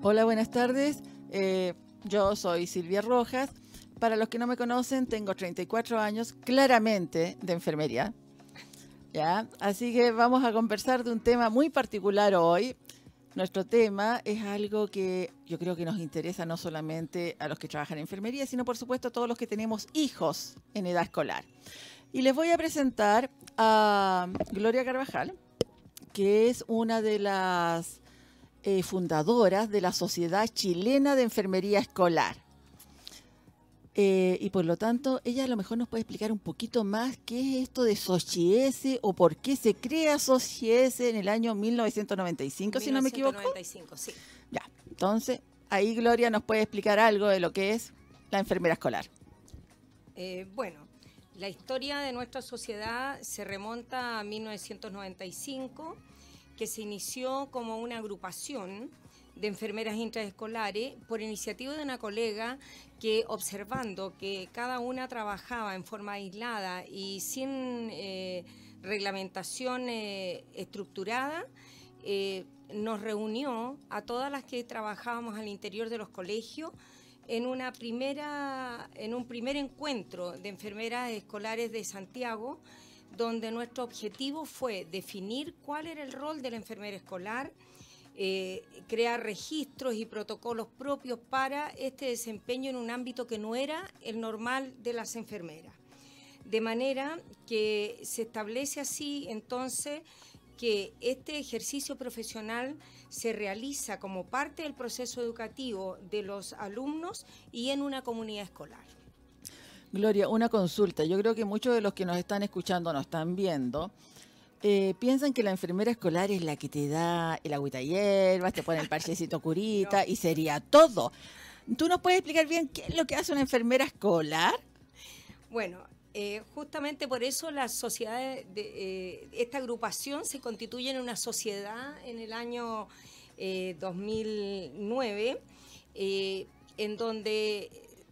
Hola, buenas tardes. Eh, yo soy Silvia Rojas. Para los que no me conocen, tengo 34 años, claramente de enfermería. ¿Ya? Así que vamos a conversar de un tema muy particular hoy. Nuestro tema es algo que yo creo que nos interesa no solamente a los que trabajan en enfermería, sino por supuesto a todos los que tenemos hijos en edad escolar. Y les voy a presentar a Gloria Carvajal, que es una de las eh, fundadoras de la Sociedad Chilena de Enfermería Escolar. Eh, y por lo tanto, ella a lo mejor nos puede explicar un poquito más qué es esto de SOCHIESE o por qué se crea SOCHIESE en el año 1995, si no me equivoco. 1995, sí. Ya, entonces, ahí Gloria nos puede explicar algo de lo que es la enfermera escolar. Eh, bueno, la historia de nuestra sociedad se remonta a 1995, que se inició como una agrupación de enfermeras intraescolares por iniciativa de una colega que observando que cada una trabajaba en forma aislada y sin eh, reglamentación eh, estructurada, eh, nos reunió a todas las que trabajábamos al interior de los colegios en una primera en un primer encuentro de enfermeras escolares de Santiago donde nuestro objetivo fue definir cuál era el rol de la enfermera escolar eh, crear registros y protocolos propios para este desempeño en un ámbito que no era el normal de las enfermeras. De manera que se establece así entonces que este ejercicio profesional se realiza como parte del proceso educativo de los alumnos y en una comunidad escolar. Gloria, una consulta. Yo creo que muchos de los que nos están escuchando, nos están viendo, eh, piensan que la enfermera escolar es la que te da el agüita hierbas, te pone el parchecito curita y sería todo. ¿Tú nos puedes explicar bien qué es lo que hace una enfermera escolar? Bueno, eh, justamente por eso la sociedad, de, eh, esta agrupación se constituye en una sociedad en el año 2009, en donde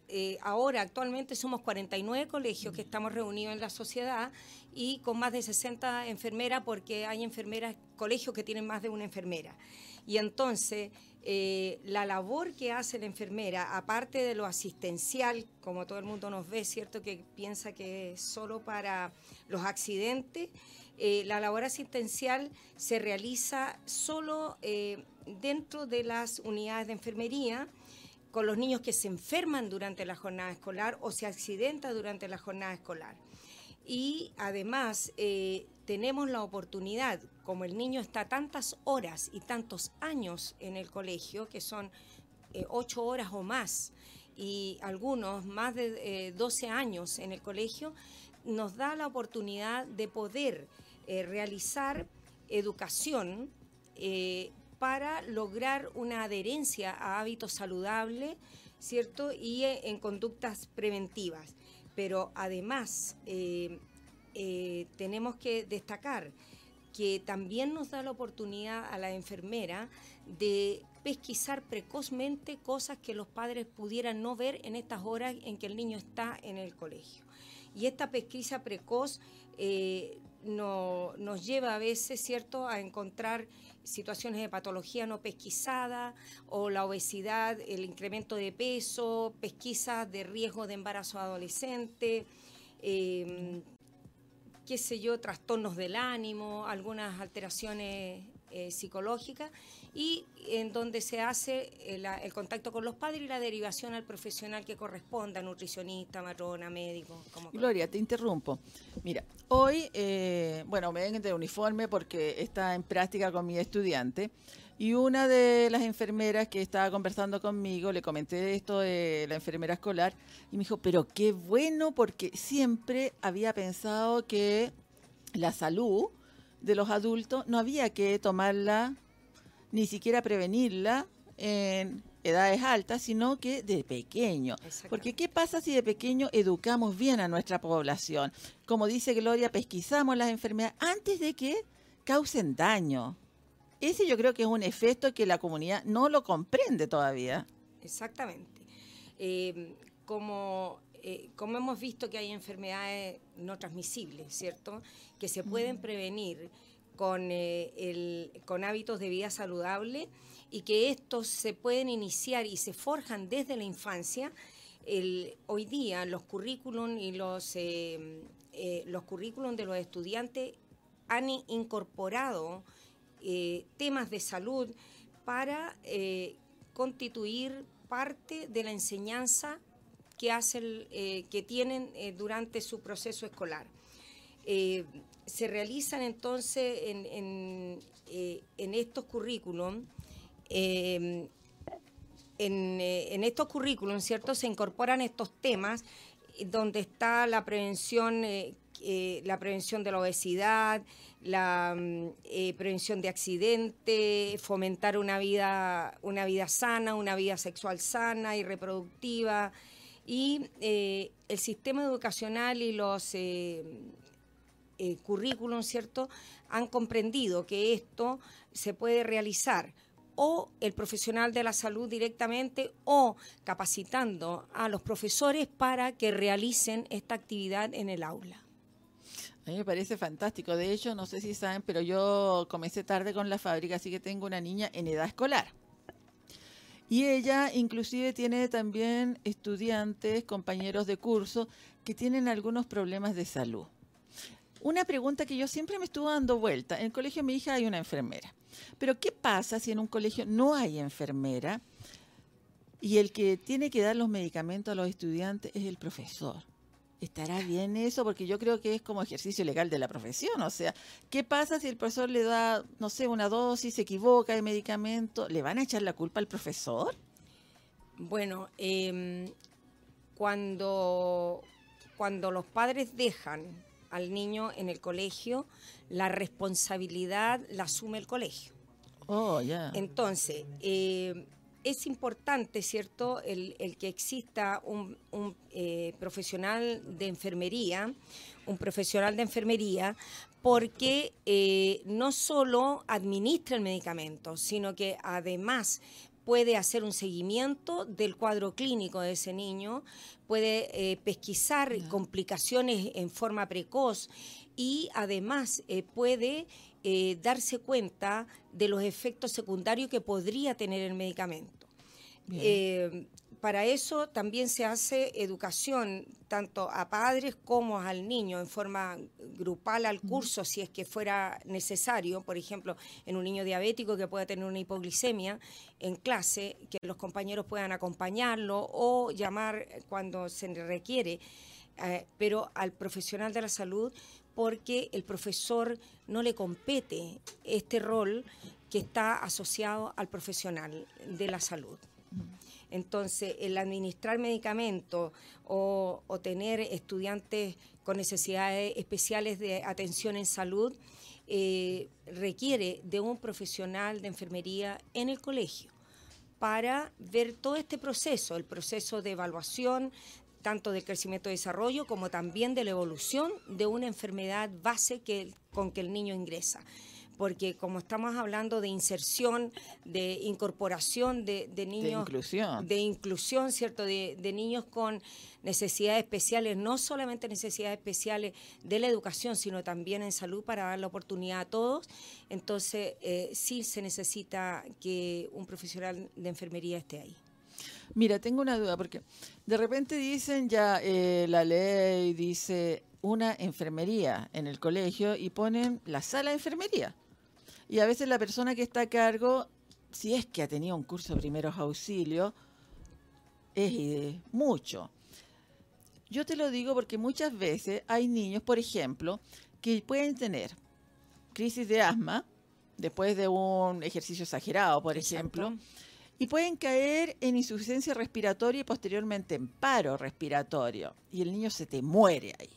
eh, ahora actualmente somos 49 colegios que estamos reunidos en la sociedad y con más de 60 enfermeras porque hay enfermeras, colegios que tienen más de una enfermera. Y entonces eh, la labor que hace la enfermera, aparte de lo asistencial, como todo el mundo nos ve, ¿cierto? Que piensa que es solo para los accidentes, eh, la labor asistencial se realiza solo dentro de las unidades de enfermería con los niños que se enferman durante la jornada escolar o se accidentan durante la jornada escolar. Y además eh, tenemos la oportunidad, como el niño está tantas horas y tantos años en el colegio, que son eh, ocho horas o más, y algunos más de 12 eh, años en el colegio, nos da la oportunidad de poder realizar educación para lograr una adherencia a hábitos saludables, ¿cierto? Y eh, en conductas preventivas. Pero además eh, eh, tenemos que destacar que también nos da la oportunidad a la enfermera de pesquisar precozmente cosas que los padres pudieran no ver en estas horas en que el niño está en el colegio. Y esta pesquisa precoz no, nos lleva a veces, ¿cierto?, a encontrar situaciones de patología no pesquisada o la obesidad, el incremento de peso, pesquisas de riesgo de embarazo adolescente, em, qué sé yo, trastornos del ánimo, algunas alteraciones eh, psicológicas y en donde se hace el, contacto con los padres y la derivación al profesional que corresponda, nutricionista, matrona, médico. Como Gloria, te interrumpo. Mira, hoy, eh, bueno, me ven de uniforme porque está en práctica con mi estudiante y una de las enfermeras que estaba conversando conmigo, le comenté esto de la enfermera escolar y me dijo, pero qué bueno porque siempre había pensado que la salud de los adultos no había que tomarla, ni siquiera prevenirla en edades altas, sino que de pequeño. Porque ¿qué pasa si de pequeño educamos bien a nuestra población? Como dice Gloria, pesquisamos las enfermedades antes de que causen daño. Ese yo creo que es un efecto que la comunidad no lo comprende todavía. Exactamente. Eh, como eh, como hemos visto que hay enfermedades no transmisibles, ¿cierto? Que se pueden prevenir con, eh, con hábitos de vida saludable, y que estos se pueden iniciar y se forjan desde la infancia, hoy día los currículum y los, eh, eh, los currículum de los estudiantes han incorporado temas de salud para constituir parte de la enseñanza que, hace que tienen durante su proceso escolar. Se realizan entonces en, estos currículum eh, en, estos currículums, ¿cierto? Se incorporan estos temas eh, donde está la prevención, eh, la prevención de la obesidad, la mm, prevención de accidentes, fomentar una vida, una vida sana, una vida sexual sana y reproductiva. Y el sistema educacional y los currículums, ¿cierto?, han comprendido que esto se puede realizar o el profesional de la salud directamente o capacitando a los profesores para que realicen esta actividad en el aula. A mí me parece fantástico. De hecho, no sé si saben, pero yo comencé tarde con la fábrica, así que tengo una niña en edad escolar. Y ella inclusive tiene también estudiantes, compañeros de curso, que tienen algunos problemas de salud. Una pregunta que yo siempre me estuvo dando vuelta. En el colegio de mi hija hay una enfermera. Pero ¿qué pasa si en un colegio no hay enfermera y el que tiene que dar los medicamentos a los estudiantes es el profesor? ¿Estará bien eso? Porque yo creo que es como ejercicio legal de la profesión. O sea, ¿qué pasa si el profesor le da, no sé, una dosis, se equivoca de medicamento? ¿Le van a echar la culpa al profesor? Bueno, em, cuando, cuando los padres dejan al niño en el colegio, la responsabilidad la asume el colegio. Oh, ya. Entonces, eh, es importante, ¿cierto?, el, que exista un, eh, profesional de enfermería, un profesional de enfermería, porque eh, no solo administra el medicamento, sino que además puede hacer un seguimiento del cuadro clínico de ese niño, puede pesquisar complicaciones en forma precoz y además eh, puede eh, darse cuenta de los efectos secundarios que podría tener el medicamento. Eh, para eso también se hace educación tanto a padres como al niño en forma grupal al curso, si es que fuera necesario, por ejemplo, en un niño diabético que pueda tener una hipoglicemia en clase, que los compañeros puedan acompañarlo o llamar cuando se requiere. pero al profesional de la salud porque el profesor no le compete este rol que está asociado al profesional de la salud. Entonces, el administrar medicamentos o, tener estudiantes con necesidades especiales de atención en salud eh, requiere de un profesional de enfermería en el colegio para ver todo este proceso, el proceso de evaluación, tanto del crecimiento y desarrollo como también de la evolución de una enfermedad base que, con que el niño ingresa porque como estamos hablando de inserción, de incorporación de, niños... De inclusión. De inclusión, ¿cierto? De, niños con necesidades especiales, no solamente necesidades especiales de la educación, sino también en salud para dar la oportunidad a todos. Entonces, eh, sí se necesita que un profesional de enfermería esté ahí. Mira, tengo una duda, porque de repente dicen ya eh, la ley dice una enfermería en el colegio y ponen la sala de enfermería. Y a veces la persona que está a cargo, si es que ha tenido un curso de primeros auxilios, es eh, mucho. Yo te lo digo porque muchas veces hay niños, por ejemplo, que pueden tener crisis de asma después de un ejercicio exagerado, por ejemplo y pueden caer en insuficiencia respiratoria y posteriormente en paro respiratorio. Y el niño se te muere ahí.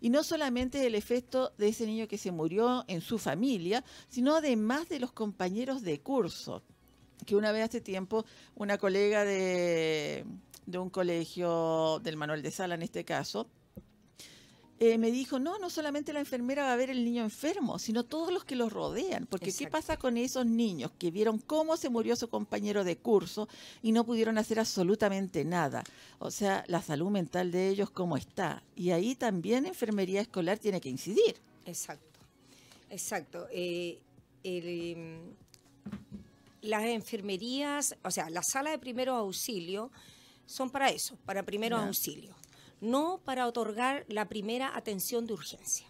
Y no solamente el efecto de ese niño que se murió en su familia, sino además de los compañeros de curso. Que una vez hace tiempo, una colega de, de un colegio, del Manuel de Sala en este caso, eh, me dijo, no, no solamente la enfermera va a ver el niño enfermo, sino todos los que los rodean. Porque ¿qué pasa con esos niños que vieron cómo se murió su compañero de curso y no pudieron hacer absolutamente nada? O sea, la salud mental de ellos cómo está. Y ahí también enfermería escolar tiene que incidir. Exacto, exacto. Eh, em, las enfermerías, o sea, las salas de primeros auxilios son para eso, para primeros auxilios, no para otorgar la primera atención de urgencia.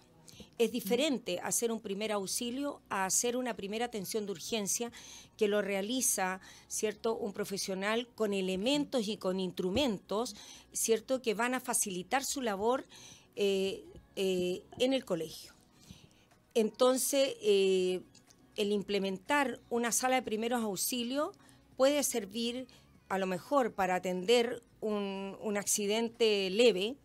Es diferente hacer un primer auxilio a hacer una primera atención de urgencia que lo realiza, ¿cierto?, un profesional con elementos y con instrumentos, ¿cierto?, que van a facilitar su labor eh, eh, en el colegio. Entonces, eh, el implementar una sala de primeros auxilios puede servir a lo mejor para atender un, accidente leve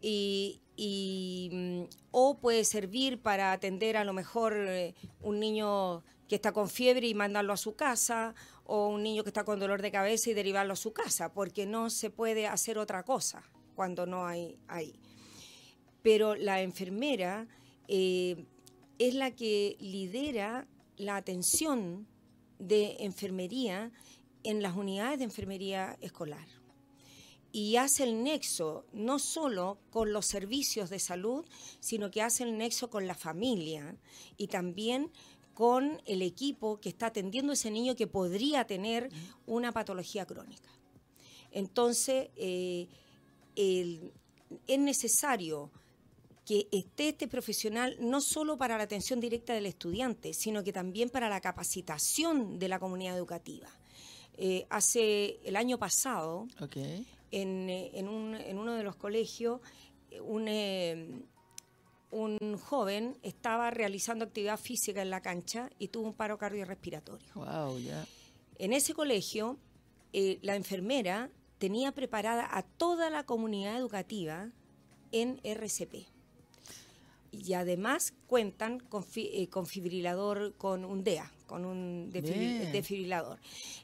y, mm, o puede servir para atender a lo mejor eh, un niño que está con fiebre y mandarlo a su casa o un niño que está con dolor de cabeza y derivarlo a su casa, porque no se puede hacer otra cosa cuando no hay ahí. Pero la enfermera eh, es la que lidera la atención de enfermería en las unidades de enfermería escolar y hace el nexo no solo con los servicios de salud, sino que hace el nexo con la familia y también con el equipo que está atendiendo a ese niño que podría tener una patología crónica. Entonces, eh, es necesario que esté este profesional no solo para la atención directa del estudiante, sino que también para la capacitación de la comunidad educativa. Eh, hace el año pasado, eh, en, uno de los colegios, un, eh, un joven estaba realizando actividad física en la cancha y tuvo un paro cardiorrespiratorio. En ese colegio, la enfermera tenía preparada a toda la comunidad educativa en RCP y además cuentan con, eh, con fibrilador, con un DEA, con un desfibrilador.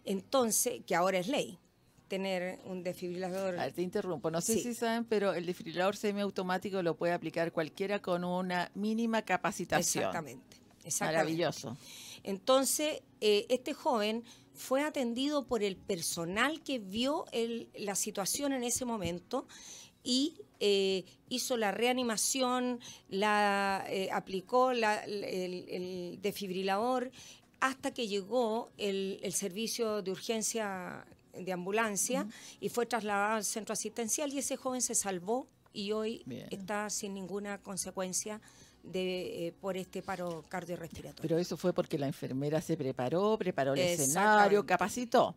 Entonces, que ahora es ley tener un desfibrilador. te interrumpo. No sé si saben, pero el desfibrilador semiautomático lo puede aplicar cualquiera con una mínima capacitación. Exactamente. Maravilloso. Entonces, eh, este joven fue atendido por el personal que vio la situación en ese momento y eh, hizo la reanimación, la, eh, aplicó el, defibrilador hasta que llegó el, servicio de urgencia de ambulancia y fue trasladado al centro asistencial y ese joven se salvó y hoy está sin ninguna consecuencia de, eh, por este paro cardiorrespiratorio. Pero eso fue porque la enfermera se preparó, preparó el escenario, capacitó.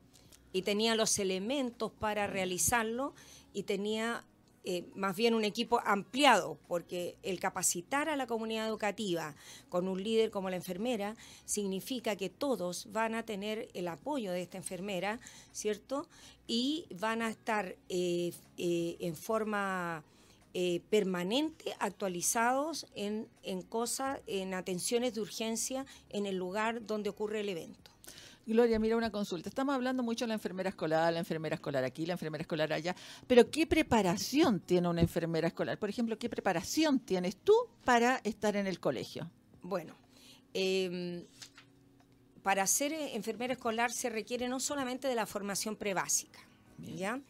Y tenía los elementos para realizarlo y tenía eh, más bien un equipo ampliado, porque el capacitar a la comunidad educativa con un líder como la enfermera significa que todos van a tener el apoyo de esta enfermera, ¿cierto? Y van a estar eh, eh, en forma permanente actualizados en, en cosas, en atenciones de urgencia en el lugar donde ocurre el evento. Gloria, mira una consulta. Estamos hablando mucho de la enfermera escolar, la enfermera escolar aquí, la enfermera escolar allá, pero ¿qué preparación tiene una enfermera escolar? Por ejemplo, ¿qué preparación tienes tú para estar en el colegio? Bueno, em, para ser enfermera escolar se requiere no solamente de la formación prebásica, ¿ya?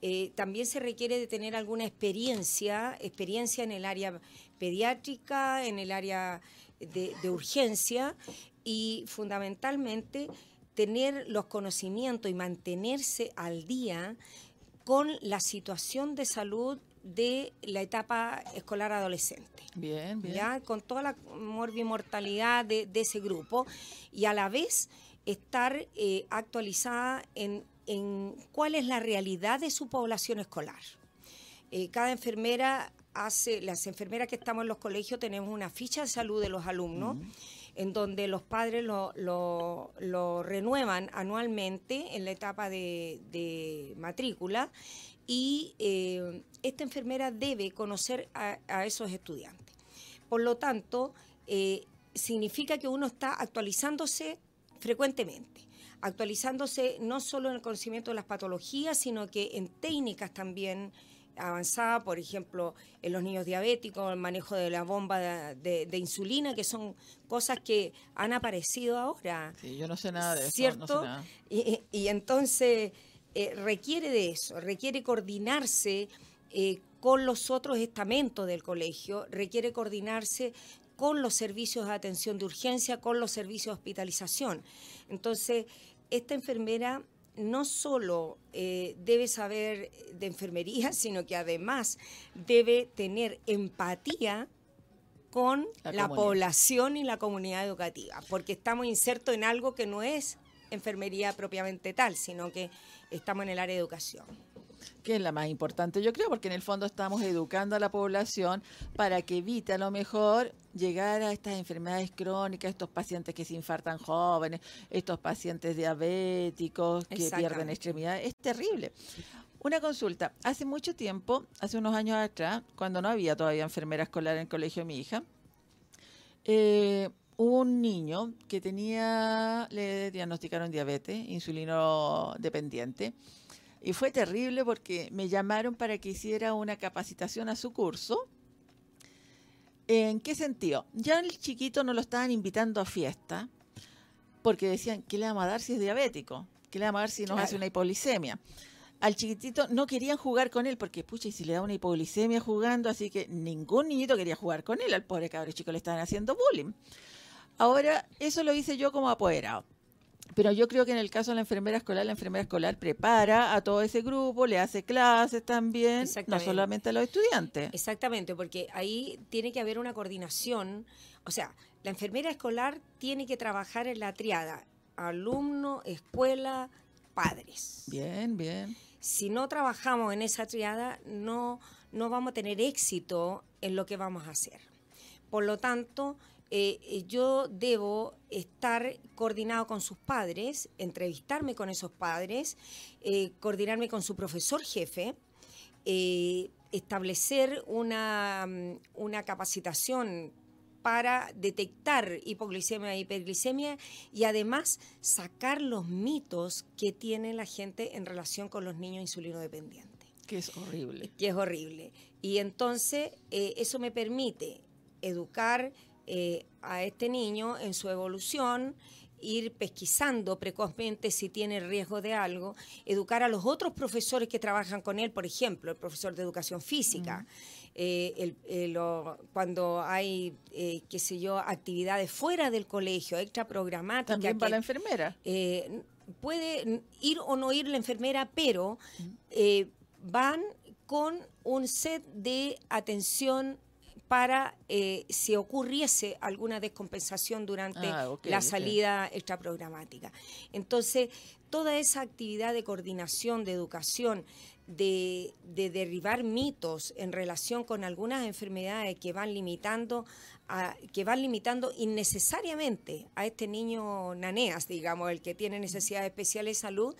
Eh, también se requiere de tener alguna experiencia, experiencia en el área pediátrica, en el área de, de urgencia y fundamentalmente tener los conocimientos y mantenerse al día con la situación de salud de la etapa escolar adolescente. Bien, bien. ¿ya? Con toda la morbimortalidad de, de ese grupo y a la vez estar eh, actualizada en, cuál es la realidad de su población escolar. Eh, cada enfermera hace, las enfermeras que estamos en los colegios tenemos una ficha de salud de los alumnos en donde los padres lo, renuevan anualmente en la etapa de, matrícula y eh, esta enfermera debe conocer a, esos estudiantes. Por lo tanto, eh, significa que uno está actualizándose frecuentemente actualizándose no solo en el conocimiento de las patologías, sino que en técnicas también avanzada, por ejemplo, en los niños diabéticos, el manejo de la bomba de, insulina, que son cosas que han aparecido ahora. Sí, yo no sé nada de eso. ¿Cierto? Y, entonces eh, requiere de eso, requiere coordinarse eh, con los otros estamentos del colegio, requiere coordinarse con los servicios de atención de urgencia, con los servicios de hospitalización. Entonces, esta enfermera no solo eh, debe saber de enfermería, sino que además debe tener empatía con la, población y la comunidad educativa, porque estamos insertos en algo que no es enfermería propiamente tal, sino que estamos en el área de educación que es la más importante, yo creo, porque en el fondo estamos educando a la población para que evite a lo mejor llegar a estas enfermedades crónicas, estos pacientes que se infartan jóvenes, estos pacientes diabéticos que pierden extremidades. Es terrible. Una consulta. Hace mucho tiempo, hace unos años atrás, cuando no había todavía enfermera escolar en el colegio de mi hija, eh, hubo un niño que tenía, le diagnosticaron diabetes, insulino dependiente, y fue terrible porque me llamaron para que hiciera una capacitación a su curso. ¿En qué sentido? Ya el chiquito no lo estaban invitando a fiesta porque decían, ¿qué le vamos a dar si es diabético? ¿Qué le vamos a dar si nos hace una hipoglicemia? Al chiquitito no querían jugar con él porque, pucha, y si le da una hipoglicemia jugando, así que ningún niñito quería jugar con él. Al pobre cabrón chico le estaban haciendo bullying. Ahora, eso lo hice yo como apoderado. Pero yo creo que en el caso de la enfermera escolar, la enfermera escolar prepara a todo ese grupo, le hace clases también, no solamente a los estudiantes. Exactamente, porque ahí tiene que haber una coordinación. O sea, la enfermera escolar tiene que trabajar en la triada alumno, escuela, padres. Bien, bien. Si no trabajamos en esa triada, no, no vamos a tener éxito en lo que vamos a hacer. Por lo tanto, eh, eh, yo debo estar coordinado con sus padres, entrevistarme con esos padres, eh, coordinarme con su profesor jefe, establecer una, mm, una capacitación para detectar hipoglicemia e hiperglicemia y además sacar los mitos que tiene la gente en relación con los niños insulino dependientes. Que es horrible. Que es horrible. Y entonces eso me permite educar, eh, a este niño en su evolución, ir pesquisando precozmente si tiene riesgo de algo, educar a los otros profesores que trabajan con él, por ejemplo, el profesor de educación física. Eh, cuando hay, eh, qué sé yo, actividades fuera del colegio, extra programática. También para la enfermera. puede ir o no ir la enfermera, pero van con un set de atención para eh, si ocurriese alguna descompensación durante ah, la salida extraprogramática. Entonces, toda esa actividad de coordinación, de educación, de, derribar mitos en relación con algunas enfermedades que van limitando que van limitando innecesariamente a este niño naneas, digamos, el que tiene necesidades especiales de salud,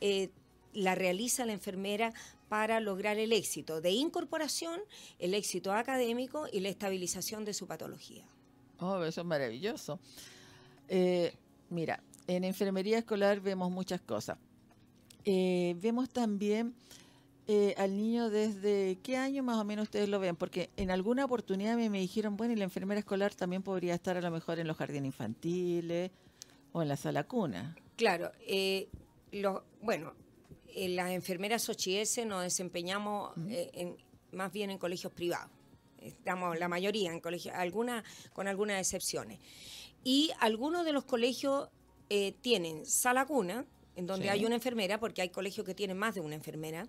eh, la realiza la enfermera para lograr el éxito de incorporación, el éxito académico y la estabilización de su patología. Oh, eso es maravilloso. Eh, mira, en enfermería escolar vemos muchas cosas. Eh, vemos también eh, al niño desde qué año más o menos ustedes lo ven, porque en alguna oportunidad me, me dijeron, bueno, y la enfermera escolar también podría estar a lo mejor en los jardines infantiles o en la sala cuna. Claro, lo, bueno, las enfermeras OCHS nos desempeñamos eh, más bien en colegios privados. Estamos la mayoría en colegios, alguna, con algunas excepciones. Y algunos de los colegios eh, tienen sala cuna, en donde hay una enfermera, porque hay colegios que tienen más de una enfermera,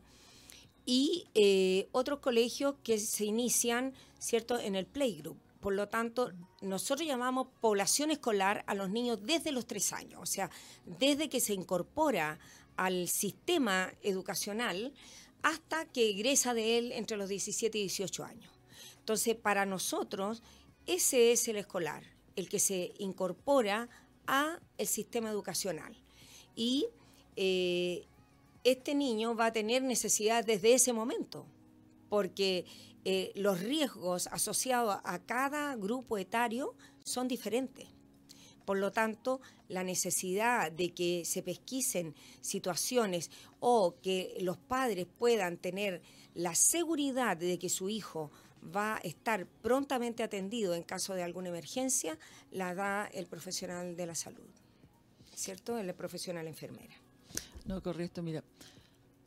y eh, otros colegios que se inician, ¿cierto?, en el playgroup. Por lo tanto, nosotros llamamos población escolar a los niños desde los tres años, o sea, desde que se incorpora al sistema educacional hasta que egresa de él entre los 17 y 18 años. Entonces, para nosotros, ese es el escolar, el que se incorpora a el sistema educacional. Y eh, este niño va a tener necesidad desde ese momento, porque eh, los riesgos asociados a cada grupo etario son diferentes. Por lo tanto, la necesidad de que se pesquisen situaciones o que los padres puedan tener la seguridad de que su hijo va a estar prontamente atendido en caso de alguna emergencia, la da el profesional de la salud, ¿cierto? El profesional enfermera. No, correcto, mira.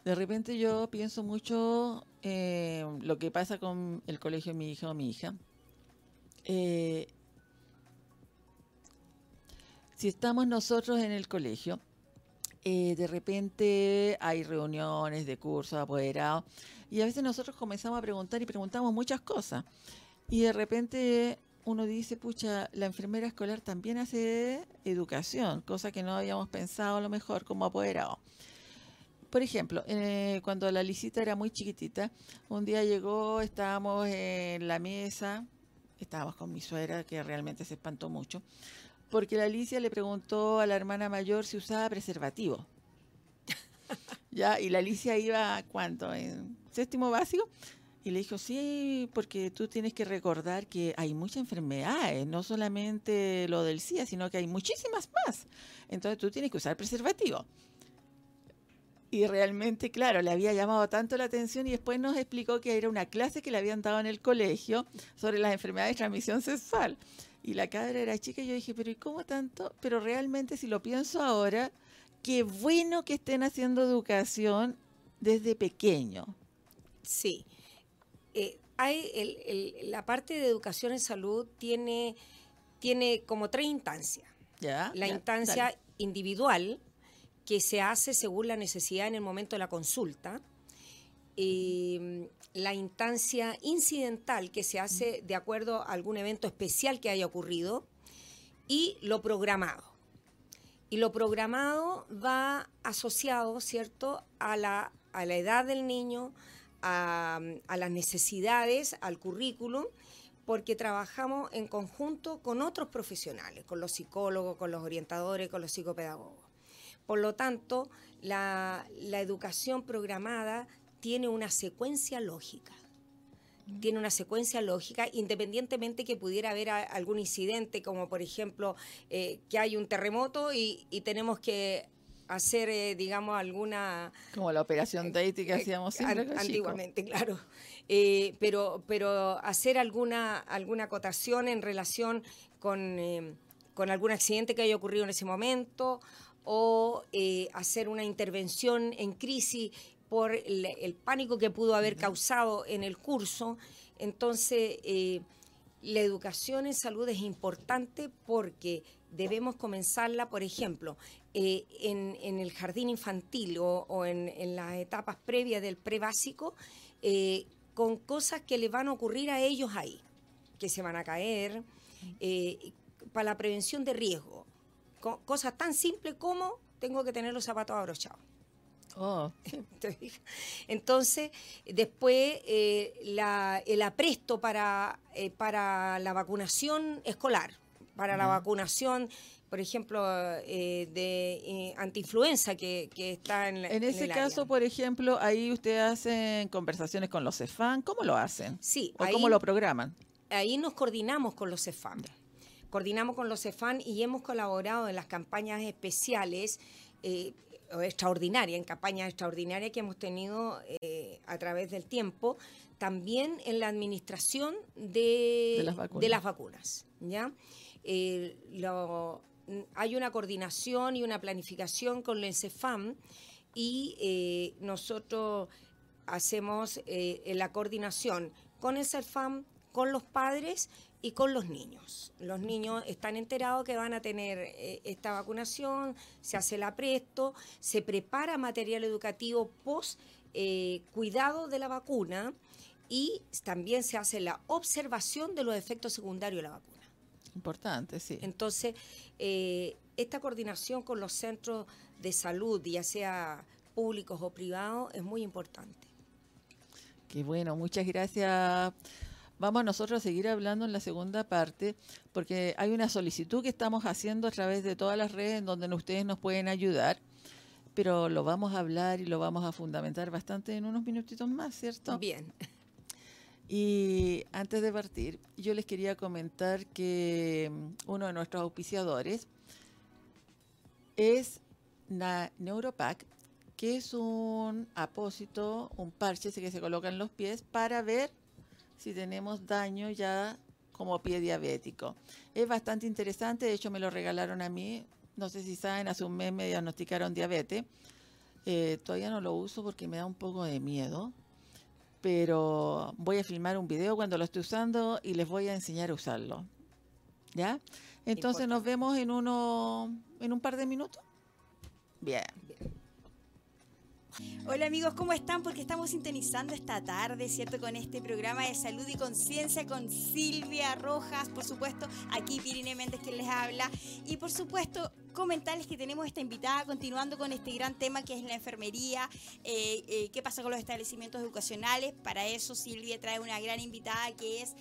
De repente yo pienso mucho eh, lo que pasa con el colegio de mi hija o mi hija. Eh, si estamos nosotros en el colegio, eh, de repente hay reuniones de cursos, apoderados, y a veces nosotros comenzamos a preguntar y preguntamos muchas cosas. Y de repente uno dice, pucha, la enfermera escolar también hace educación, cosa que no habíamos pensado a lo mejor como apoderado. Por ejemplo, eh, cuando la Licita era muy chiquitita, un día llegó, estábamos en la mesa, estábamos con mi suegra, que realmente se espantó mucho, porque la Alicia le preguntó a la hermana mayor si usaba preservativo. ya, y la Alicia iba, ¿cuánto? En séptimo básico. Y le dijo, sí, porque tú tienes que recordar que hay muchas enfermedades, no solamente lo del SIDA, sino que hay muchísimas más. Entonces tú tienes que usar preservativo. Y realmente, claro, le había llamado tanto la atención y después nos explicó que era una clase que le habían dado en el colegio sobre las enfermedades de transmisión sexual. Y la cabra era chica y yo dije, pero ¿y cómo tanto? Pero realmente si lo pienso ahora, qué bueno que estén haciendo educación desde pequeño. Sí. Eh, hay la parte de educación en salud tiene, tiene como tres instancias. ¿Ya? La instancia individual, que se hace según la necesidad en el momento de la consulta. Em, la instancia incidental, que se hace de acuerdo a algún evento especial que haya ocurrido. Y lo programado. Y lo programado va asociado, ¿cierto?, a la, a la edad del niño, a, las necesidades, al currículum, porque trabajamos en conjunto con otros profesionales, con los psicólogos, con los orientadores, con los psicopedagogos. Por lo tanto, la, educación programada tiene una secuencia lógica tiene una secuencia lógica, independientemente que pudiera haber algún incidente, como por ejemplo eh, que hay un terremoto y, tenemos que hacer, eh, digamos, alguna... Como la operación eh, Daisy que hacíamos siempre. antiguamente, claro. pero, pero hacer alguna, alguna acotación en relación con, con algún accidente que haya ocurrido en ese momento o eh, hacer una intervención en crisis por el, pánico que pudo haber causado en el curso. Entonces, eh, la educación en salud es importante porque debemos comenzarla, por ejemplo, eh, en, el jardín infantil o, en, las etapas previas del prebásico, con cosas que le van a ocurrir a ellos ahí, que se van a caer, para la prevención de riesgo cosas tan simples como tengo que tener los zapatos abrochados. Oh. Entonces, después eh, el apresto para, eh, para la vacunación escolar, para la vacunación, por ejemplo, eh, de antiinfluenza que, está en, en ese caso, por ejemplo, ahí ustedes hacen conversaciones con los CEFAN, ¿cómo lo hacen? Sí. ¿O cómo lo programan? Ahí nos coordinamos con los CEFAN coordinamos con los CEFAN y hemos colaborado en las campañas especiales. Eh, o extraordinarias, en campañas extraordinarias que hemos tenido eh, a través del tiempo, también en la administración de, las, vacunas. ¿ya? Eh, hay una coordinación y una planificación con el CEFAM y nosotros hacemos la coordinación con el CEFAM, con los padres y con los niños. Los niños están enterados que van a tener eh, esta vacunación, se hace el apresto, se prepara material educativo post eh, cuidado de la vacuna y también se hace la observación de los efectos secundarios de la vacuna. Importante, sí. Entonces, eh, esta coordinación con los centros de salud, ya sea públicos o privados, es muy importante. Qué bueno, muchas gracias vamos nosotros a seguir hablando en la segunda parte, porque hay una solicitud que estamos haciendo a través de todas las redes en donde ustedes nos pueden ayudar, pero lo vamos a hablar y lo vamos a fundamentar bastante en unos minutitos más, ¿cierto? Bien. Y antes de partir, yo les quería comentar que mm, uno de nuestros auspiciadores es Neuropack, que es un apósito, un parche que se coloca en los pies para ver si tenemos daño ya como pie diabético. Es bastante interesante, de hecho me lo regalaron a mí, no sé si saben, hace un mes me diagnosticaron diabetes. Eh, todavía no lo uso porque me da un poco de miedo, pero voy a filmar un video cuando lo esté usando y les voy a enseñar a usarlo. ¿Ya? Entonces nos vemos en uno en un par de minutos. Bien. Hola amigos, ¿cómo están? Porque estamos sintonizando esta tarde, ¿cierto? Con este programa de salud y conciencia con Silvia Rojas, por supuesto, aquí Pirine Méndez que les habla. Y por supuesto, comentarles que tenemos esta invitada continuando con este gran tema que es la enfermería, eh, eh, qué pasa con los establecimientos educacionales. Para eso Silvia trae una gran invitada que es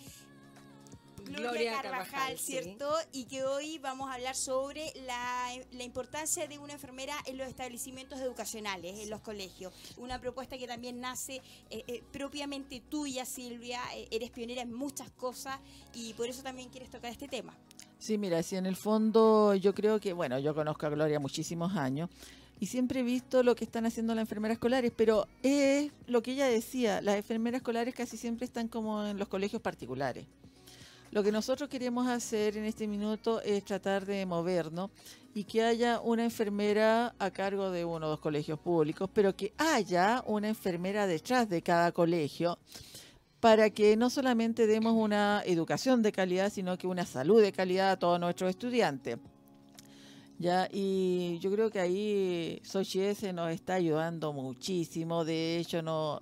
Gloria, Carvajal, ¿cierto? Y que hoy vamos a hablar sobre la, importancia de una enfermera en los establecimientos educacionales, en los colegios. Una propuesta que también nace eh, eh, propiamente tuya, Silvia. Eh, eres pionera en muchas cosas y por eso también quieres tocar este tema. Sí, mira, si en el fondo yo creo que, bueno, yo conozco a Gloria muchísimos años y siempre he visto lo que están haciendo las enfermeras escolares, pero es lo que ella decía, las enfermeras escolares casi siempre están como en los colegios particulares. Lo que nosotros queremos hacer en este minuto es tratar de movernos y que haya una enfermera a cargo de uno o dos colegios públicos, pero que haya una enfermera detrás de cada colegio para que no solamente demos una educación de calidad, sino que una salud de calidad a todos nuestros estudiantes. Ya, y yo creo que ahí Sochi nos está ayudando muchísimo. De hecho, no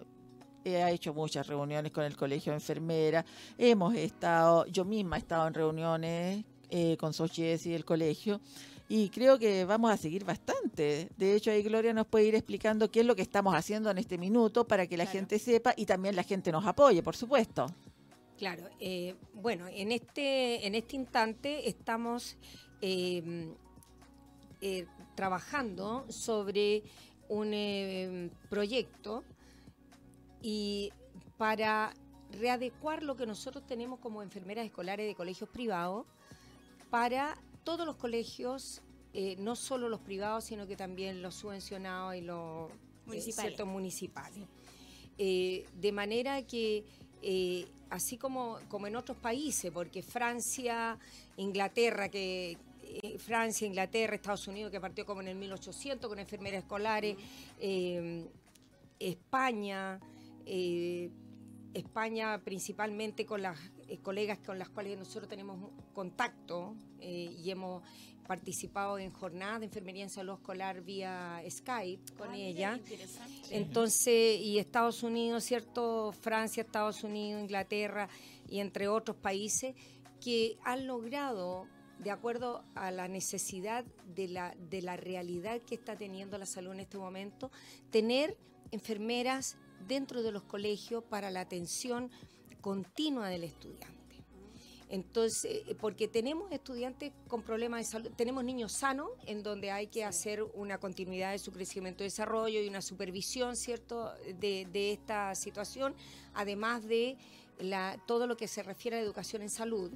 ha hecho muchas reuniones con el Colegio de Enfermeras. Hemos estado, yo misma he estado en reuniones eh, con Sochies y el colegio. Y creo que vamos a seguir bastante. De hecho, ahí Gloria nos puede ir explicando qué es lo que estamos haciendo en este minuto para que la gente sepa y también la gente nos apoye, por supuesto. Claro, eh, bueno, en este, en este instante estamos eh, trabajando sobre un proyecto y para readecuar lo que nosotros tenemos como enfermeras escolares de colegios privados para todos los colegios, eh, no solo los privados, sino que también los subvencionados y los eh, municipales. Eh, de manera que, así como, como en otros países, porque Francia, Inglaterra, que, Francia, Inglaterra, Estados Unidos, que partió como en el 1800 con enfermeras escolares, España, eh, España principalmente con las eh, colegas con las cuales nosotros tenemos contacto eh, y hemos participado en jornadas de enfermería en salud escolar vía Skype con ah, ella. Entonces, y Estados Unidos, ¿cierto? Francia, Estados Unidos, Inglaterra y entre otros países que han logrado de acuerdo a la necesidad de la, de la realidad que está teniendo la salud en este momento, tener enfermeras dentro de los colegios para la atención continua del estudiante. Entonces, eh, porque tenemos estudiantes con problemas de salud, tenemos niños sanos en donde hay que hacer una continuidad de su crecimiento y desarrollo y una supervisión, ¿cierto?, de, esta situación, además de la, todo lo que se refiere a la educación en salud.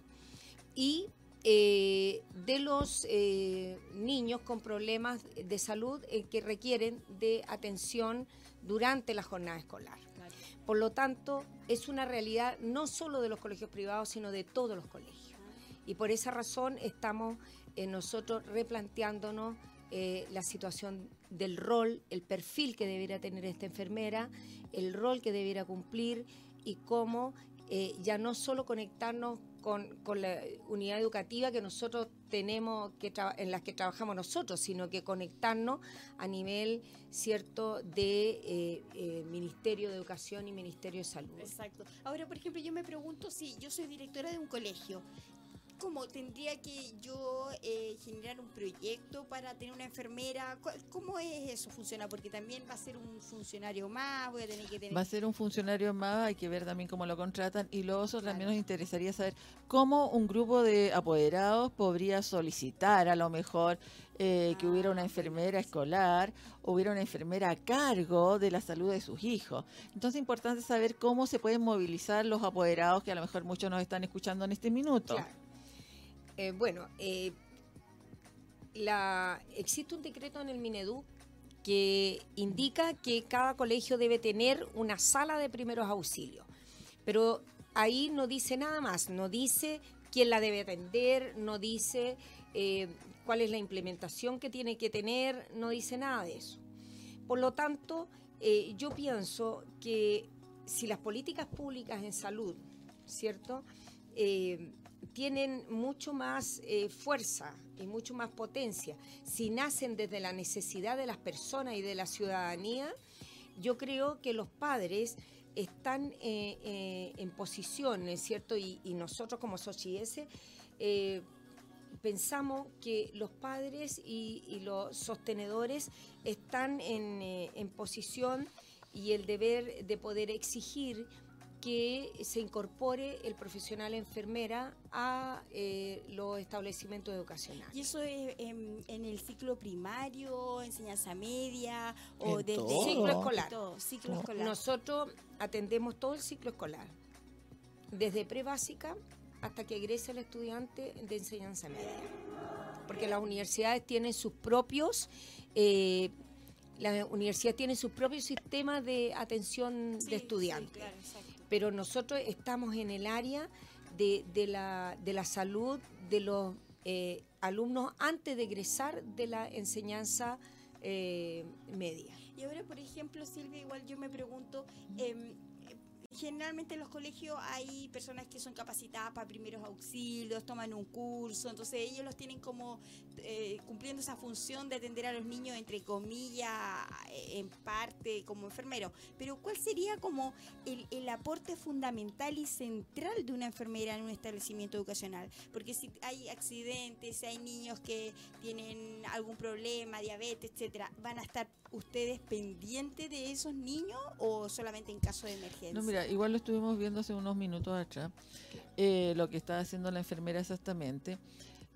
Y eh, de los eh, niños con problemas de salud que requieren de atención durante la jornada escolar. Por lo tanto, es una realidad no solo de los colegios privados, sino de todos los colegios. Y por esa razón estamos eh, nosotros replanteándonos eh, la situación del rol, el perfil que debiera tener esta enfermera, el rol que debiera cumplir y cómo eh, ya no solo conectarnos con, la unidad educativa que nosotros tenemos, que en las que trabajamos nosotros, sino que conectarnos a nivel cierto de eh, eh, Ministerio de Educación y Ministerio de Salud. Exacto. Ahora, por ejemplo, yo me pregunto si yo soy directora de un colegio ¿Cómo tendría que yo eh, generar un proyecto para tener una enfermera? ¿Cómo es eso funciona? Porque también va a ser un funcionario más, voy a tener que tener... Va a ser un funcionario más, hay que ver también cómo lo contratan. Y luego otro también nos interesaría saber cómo un grupo de apoderados podría solicitar a lo mejor eh, que hubiera una ah, enfermera escolar, hubiera una enfermera a cargo de la salud de sus hijos. Entonces es importante saber cómo se pueden movilizar los apoderados que a lo mejor muchos nos están escuchando en este minuto. Eh, bueno, eh, existe un decreto en el Minedu que indica que cada colegio debe tener una sala de primeros auxilios, pero ahí no dice nada más, no dice quién la debe atender, no dice eh, cuál es la implementación que tiene que tener, no dice nada de eso. Por lo tanto, yo pienso que si las políticas públicas en salud, ¿cierto? Tienen mucho más eh, fuerza y mucho más potencia. Si nacen desde la necesidad de las personas y de la ciudadanía, yo creo que los padres están eh, eh, en posición, ¿es cierto? Y, nosotros como SOCHIES pensamos que los padres y, los sostenedores están en, en posición y el deber de poder exigir que se incorpore el profesional enfermera a eh, los establecimientos educacionales. ¿Y eso es en, el ciclo primario, enseñanza media o desde ciclo escolar? ciclo escolar? Nosotros atendemos todo el ciclo escolar, desde pre-básica hasta que egrese el estudiante de enseñanza media. Porque las universidades tienen sus propios... Eh, la universidad tiene su propio sistema de atención de estudiantes. Pero nosotros estamos en el área de, la, de la, salud de los eh, alumnos antes de egresar de la enseñanza eh, media. Y ahora, por ejemplo, Silvia, igual yo me pregunto, em, generalmente en los colegios hay personas que son capacitadas para primeros auxilios, toman un curso, entonces ellos los tienen como eh, cumpliendo esa función de atender a los niños, entre comillas, eh, en parte como enfermero. Pero ¿cuál sería como el, el aporte fundamental y central de una enfermera en un establecimiento educacional? Porque si hay accidentes, si hay niños que tienen algún problema, diabetes, etcétera, ¿van a estar ustedes pendientes de esos niños o solamente en caso de emergencia? Igual lo estuvimos viendo hace unos minutos atrás, eh, lo que está haciendo la enfermera exactamente.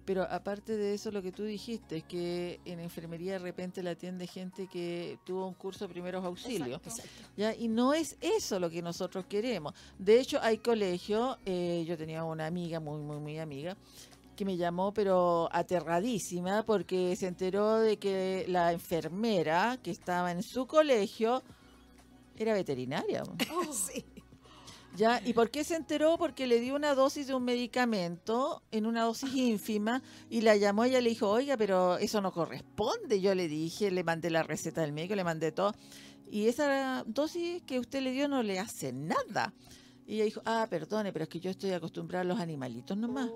Pero aparte de eso, lo que tú dijiste es que en enfermería de repente la atiende gente que tuvo un curso de primeros auxilios. ¿ya? Y no es eso lo que nosotros queremos. De hecho, hay colegios, eh, yo tenía una amiga, muy, muy, muy amiga, que me llamó pero aterradísima porque se enteró de que la enfermera que estaba en su colegio era veterinaria. Oh, sí. ¿Ya? ¿Y por qué se enteró? Porque le dio una dosis de un medicamento en una dosis ínfima y la llamó, ella le dijo, oiga, pero eso no corresponde. Yo le dije, le mandé la receta del médico, le mandé todo. Y esa dosis que usted le dio no le hace nada. Y ella dijo, ah, perdone, pero es que yo estoy acostumbrada a los animalitos nomás.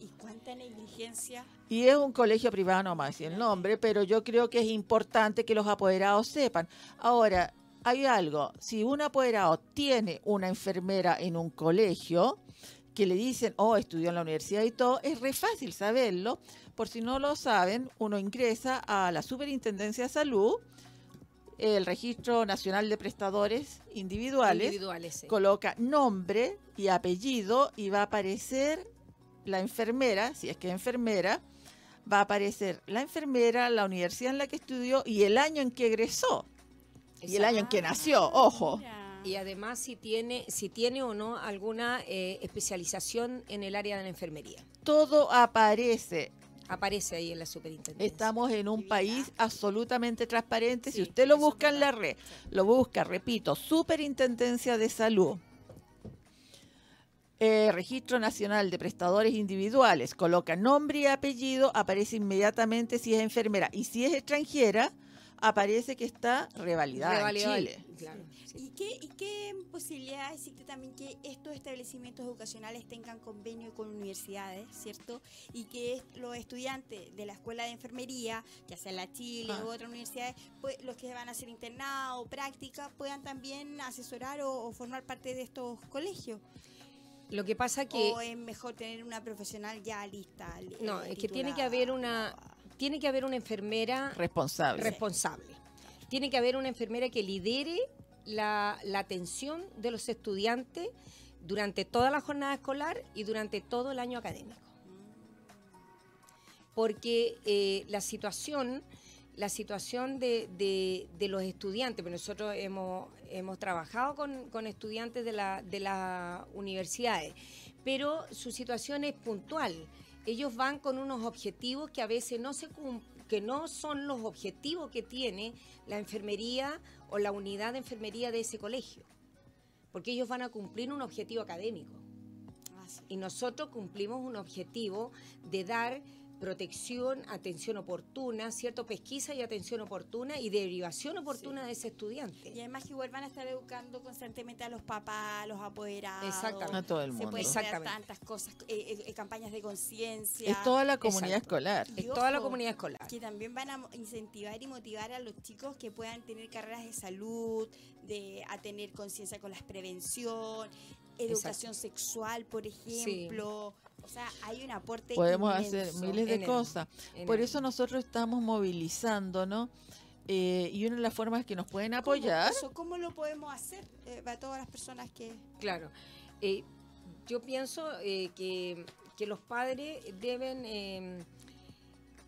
¿Y cuánta negligencia? Y es un colegio privado, no más el nombre, pero yo creo que es importante que los apoderados sepan. Ahora, hay algo, si un apoderado tiene una enfermera en un colegio, que le dicen, oh, estudió en la universidad y todo, es re fácil saberlo. Por si no lo saben, uno ingresa a la Superintendencia de Salud, el Registro Nacional de Prestadores Individuales, coloca nombre y apellido y va a aparecer la enfermera, si es que es enfermera, va a aparecer la enfermera, la universidad en la que estudió y el año en que egresó. Y el año en que nació, ojo. Y además si tiene, si tiene o no alguna eh, especialización en el área de la enfermería. Todo aparece. Aparece ahí en la superintendencia. Estamos en un país absolutamente transparente. si usted lo busca en la red, lo busca, repito, Superintendencia de Salud eh, Registro Nacional de Prestadores Individuales, coloca nombre y apellido, aparece inmediatamente si es enfermera. Y si es extranjera, aparece que está revalidada, en Chile. ¿Y, qué, ¿Y qué posibilidad existe también que estos establecimientos educacionales tengan convenio con universidades, ¿cierto? Y que los estudiantes de la escuela de enfermería, ya sea la Chile u ah. otras universidades, pues, los que van a hacer internado o práctica, puedan también asesorar o formar parte de estos colegios. Lo que pasa que... ¿O es mejor tener una profesional ya lista? No, es que tiene que haber una... Tiene que haber una enfermera... Responsable. Responsable. Tiene que haber una enfermera que lidere la, atención de los estudiantes durante toda la jornada escolar y durante todo el año académico. Porque eh, la situación la situación de, de, los estudiantes, pero nosotros hemos, hemos trabajado con, estudiantes de, la, de las universidades, pero su situación es puntual. Ellos van con unos objetivos que a veces no se que no son los objetivos que tiene la enfermería o la unidad de enfermería de ese colegio, porque ellos van a cumplir un objetivo académico. Ah, y nosotros cumplimos un objetivo de dar protección, atención oportuna, cierto pesquisa y atención oportuna y derivación oportuna de ese estudiante. Y además que igual van a estar educando constantemente a los papás, a los apoderados. Exactamente. A todo el Se mundo. pueden crear tantas cosas, eh, eh, campañas de conciencia. Es toda la comunidad Exacto. escolar. Y Es toda la comunidad escolar. que también van a incentivar y motivar a los chicos que puedan tener carreras de salud, de a tener conciencia con la prevención, educación sexual, por ejemplo. O sea, hay un aporte Podemos hacer miles de cosas. Por el- eso nosotros estamos movilizando, ¿no? Eh, y una de las formas que nos pueden ¿Cómo apoyar, eso? ¿Cómo lo podemos hacer eh, para todas las personas que... Claro. Eh, yo pienso eh, que, que los padres deben eh,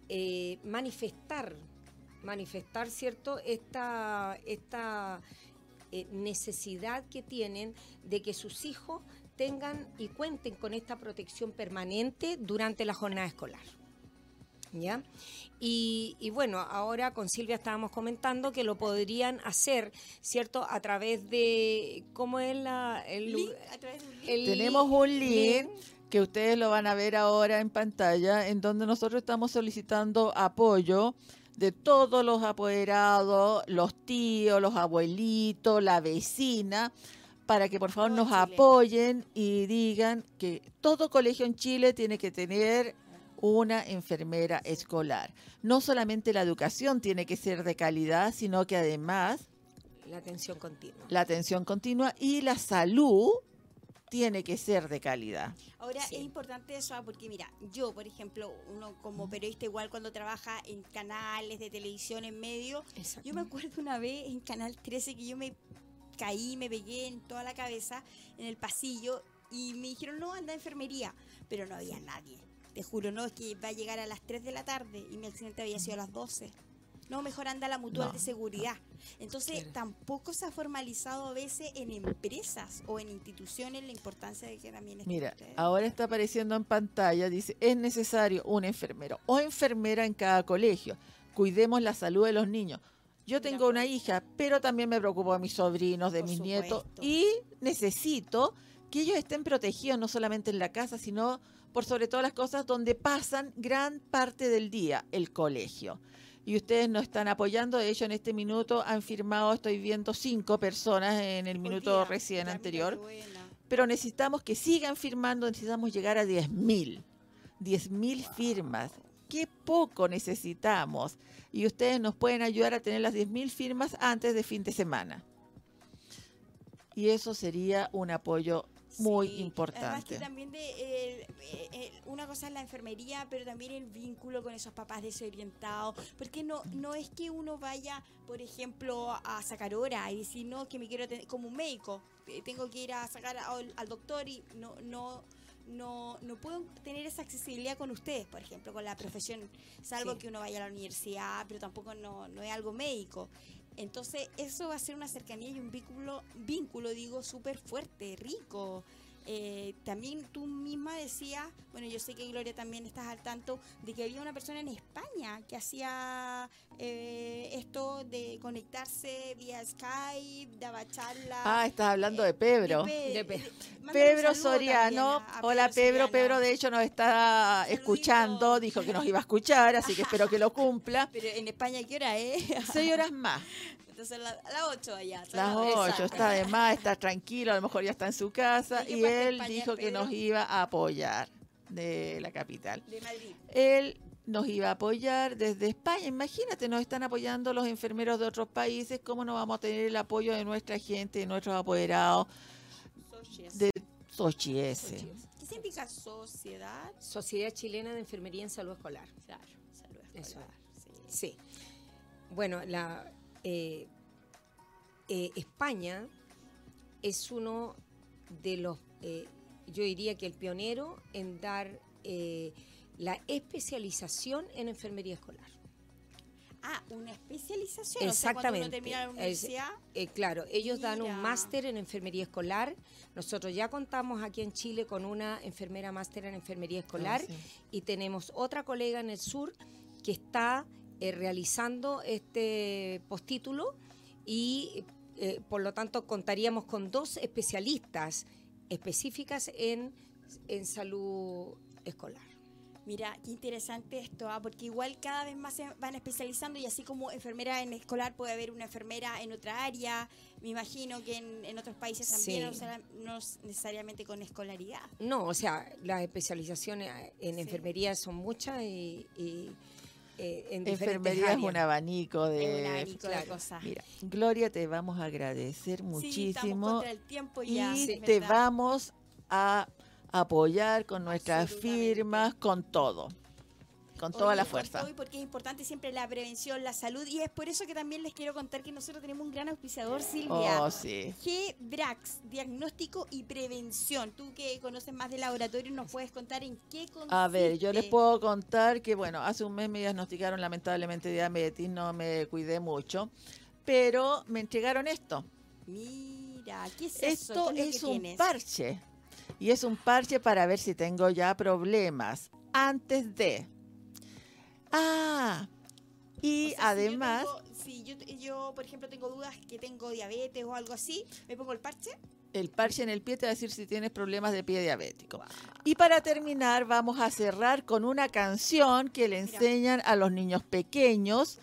eh, manifestar, manifestar, ¿cierto?, esta, esta eh, necesidad que tienen de que sus hijos tengan y cuenten con esta protección permanente durante la jornada escolar. ¿Ya? Y, y bueno, ahora con Silvia estábamos comentando que lo podrían hacer, ¿cierto? A través de, ¿cómo es la, el, Link, a través de un link. el tenemos un link link? que ustedes lo van a ver ahora en pantalla, en donde nosotros estamos solicitando apoyo de todos los apoderados, los tíos, los abuelitos, la vecina, para que por favor nos apoyen y digan que todo colegio en Chile tiene que tener una enfermera escolar. No solamente la educación tiene que ser de calidad, sino que además La atención continua. la atención continua y la salud tiene que ser de calidad. Ahora Sí. es importante eso, ah, porque mira, yo, por ejemplo, uno como periodista igual cuando trabaja en canales de televisión, en medio, yo me acuerdo una vez en Canal 13 que yo me caí, me pegué en toda la cabeza en el pasillo y me dijeron, no, anda a enfermería, pero no había nadie. Te juro, no, es que va a llegar a las 3 de la tarde y mi accidente había sido a las 12. No, mejor anda a la mutual No, de seguridad. Entonces, Claro. tampoco se ha formalizado a veces en empresas o en instituciones la importancia de que también estén Mira, ustedes. ahora está apareciendo en pantalla, dice, es necesario un enfermero o enfermera en cada colegio. Cuidemos la salud de los niños. Yo tengo una hija, pero también me preocupo de mis sobrinos, de Por mis nietos, y necesito que ellos estén protegidos no solamente en la casa, sino por sobre todas las cosas donde pasan gran parte del día, el colegio. Y ustedes nos están apoyando, de hecho en este minuto han firmado, estoy viendo cinco personas en el minuto día. recién anterior pero necesitamos que sigan firmando, necesitamos llegar a 10.000. 10.000 firmas. Qué poco necesitamos. Y ustedes nos pueden ayudar a tener las 10.000 firmas antes de fin de semana. Y eso sería un apoyo muy Sí, Además importante. que también de, eh, eh, eh, una cosa es la enfermería, pero también el vínculo con esos papás desorientados. Porque no, no es que uno vaya, por ejemplo, a sacar hora y decir, no, que me quiero tener como un médico. Tengo que ir a sacar al, al doctor y no, no, no, no puedo tener esa accesibilidad con ustedes, por ejemplo, con la profesión. Salvo Sí. que uno vaya a la universidad, pero tampoco no, no es algo médico. Entonces, eso va a ser una cercanía y un vínculo, vínculo digo, súper fuerte, rico. Eh, también tú misma decías, bueno, yo sé que Gloria también estás al tanto de que había una persona en España que hacía eh, esto de conectarse vía Skype, daba charlas. Ah, estás hablando de Pedro. Pe- De Pe- de- Pedro Soriano, también a- a hola Pedro, Soriano. Pedro de hecho nos está Saludito. escuchando, dijo que nos iba a escuchar, así que espero que lo cumpla. Pero en España, ¿qué hora es? Seis horas más. Entonces, la- a las 8 allá. Las las- ocho, está de más, está tranquilo, a lo mejor ya está en su casa ¿De qué y él España, dijo que nos iba a apoyar de la capital. De Madrid. Él nos iba a apoyar desde España. Imagínate, nos están apoyando los enfermeros de otros países, ¿cómo no vamos a tener el apoyo de nuestra gente, de nuestros apoderados de Sochiese? ¿Qué significa sociedad? Sociedad Chilena de Enfermería en Salud Escolar. Claro, salud Eso. escolar, sí. Sí. Bueno, la eh, eh, España es uno de los, eh, yo diría que el pionero en dar la especialización en enfermería escolar. Ah, una especialización. O sea, Exactamente. cuando uno termina la Es- universidad. Eh, claro, ellos dan un máster en enfermería escolar. Nosotros ya contamos aquí en Chile con una enfermera máster en enfermería escolar Ah, sí. y tenemos otra colega en el sur que está eh, realizando este postítulo y eh, por lo tanto contaríamos con dos especialistas específicas en, en salud escolar. Mira, qué interesante esto, ¿ah? porque igual cada vez más se van especializando y así como enfermera en escolar puede haber una enfermera en otra área, me imagino que en, en otros países también, Sí. no necesariamente con escolaridad. No, o sea, las especializaciones en Sí. enfermería son muchas y, y, eh, en Enfermería es un abanico de... un abanico de claro. cosas. Mira, Gloria, te vamos a agradecer muchísimo el tiempo ya, y te verdad. vamos a apoyar con nuestras firmas, con todo, con toda Oye, la fuerza. porque es importante siempre la prevención, la salud y es por eso que también les quiero contar que nosotros tenemos un gran auspiciador, Silvia. Oh, sí. G-Brax, diagnóstico y prevención. Tú que conoces más de laboratorio, ¿nos puedes contar en qué consiste? A ver, yo les puedo contar que, bueno, hace un mes me diagnosticaron lamentablemente diabetes, no me cuidé mucho, pero me entregaron esto. Mira, ¿qué es? Esto ¿Qué lo es un tienes? parche. Y es un parche para ver si tengo ya problemas antes de. Ah, y O sea, si yo además, tengo- Si yo, yo, por ejemplo, tengo dudas que tengo diabetes o algo así, ¿me pongo el parche? el parche en el pie te va a decir si tienes problemas de pie diabético. Y para terminar, vamos a cerrar con una canción que le Mira. enseñan a los niños pequeños,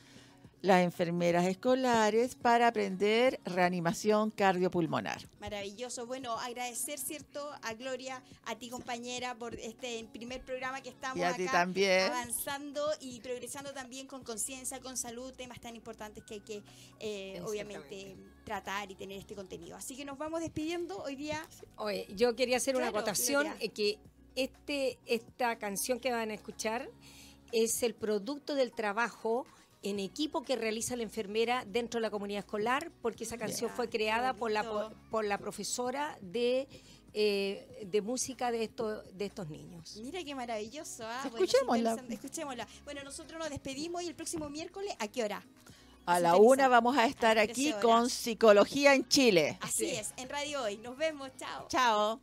las enfermeras escolares, para aprender reanimación cardiopulmonar. Maravilloso. Bueno, agradecer, ¿cierto? A Gloria, a ti, compañera, por este primer programa que estamos Y a ti acá también. avanzando y progresando también con conciencia, con salud, temas tan importantes que hay que, eh, obviamente, tratar y tener este contenido. Así que nos vamos despidiendo hoy día. Oye, yo quería hacer una acotación eh, que este esta canción que van a escuchar es el producto del trabajo en equipo que realiza la enfermera dentro de la comunidad escolar, porque esa canción fue creada por la, por la profesora de, eh, de música de, estos de estos niños. Mira qué maravilloso. ¿ah? Bueno, Escuchémosla. interesante. Escuchémosla. Bueno, nosotros nos despedimos y el próximo miércoles, ¿a qué hora? A la una vamos a estar aquí 13 con. Psicología en Chile. Así Sí. es, en Radio Hoy. Nos vemos. Chao. Chao.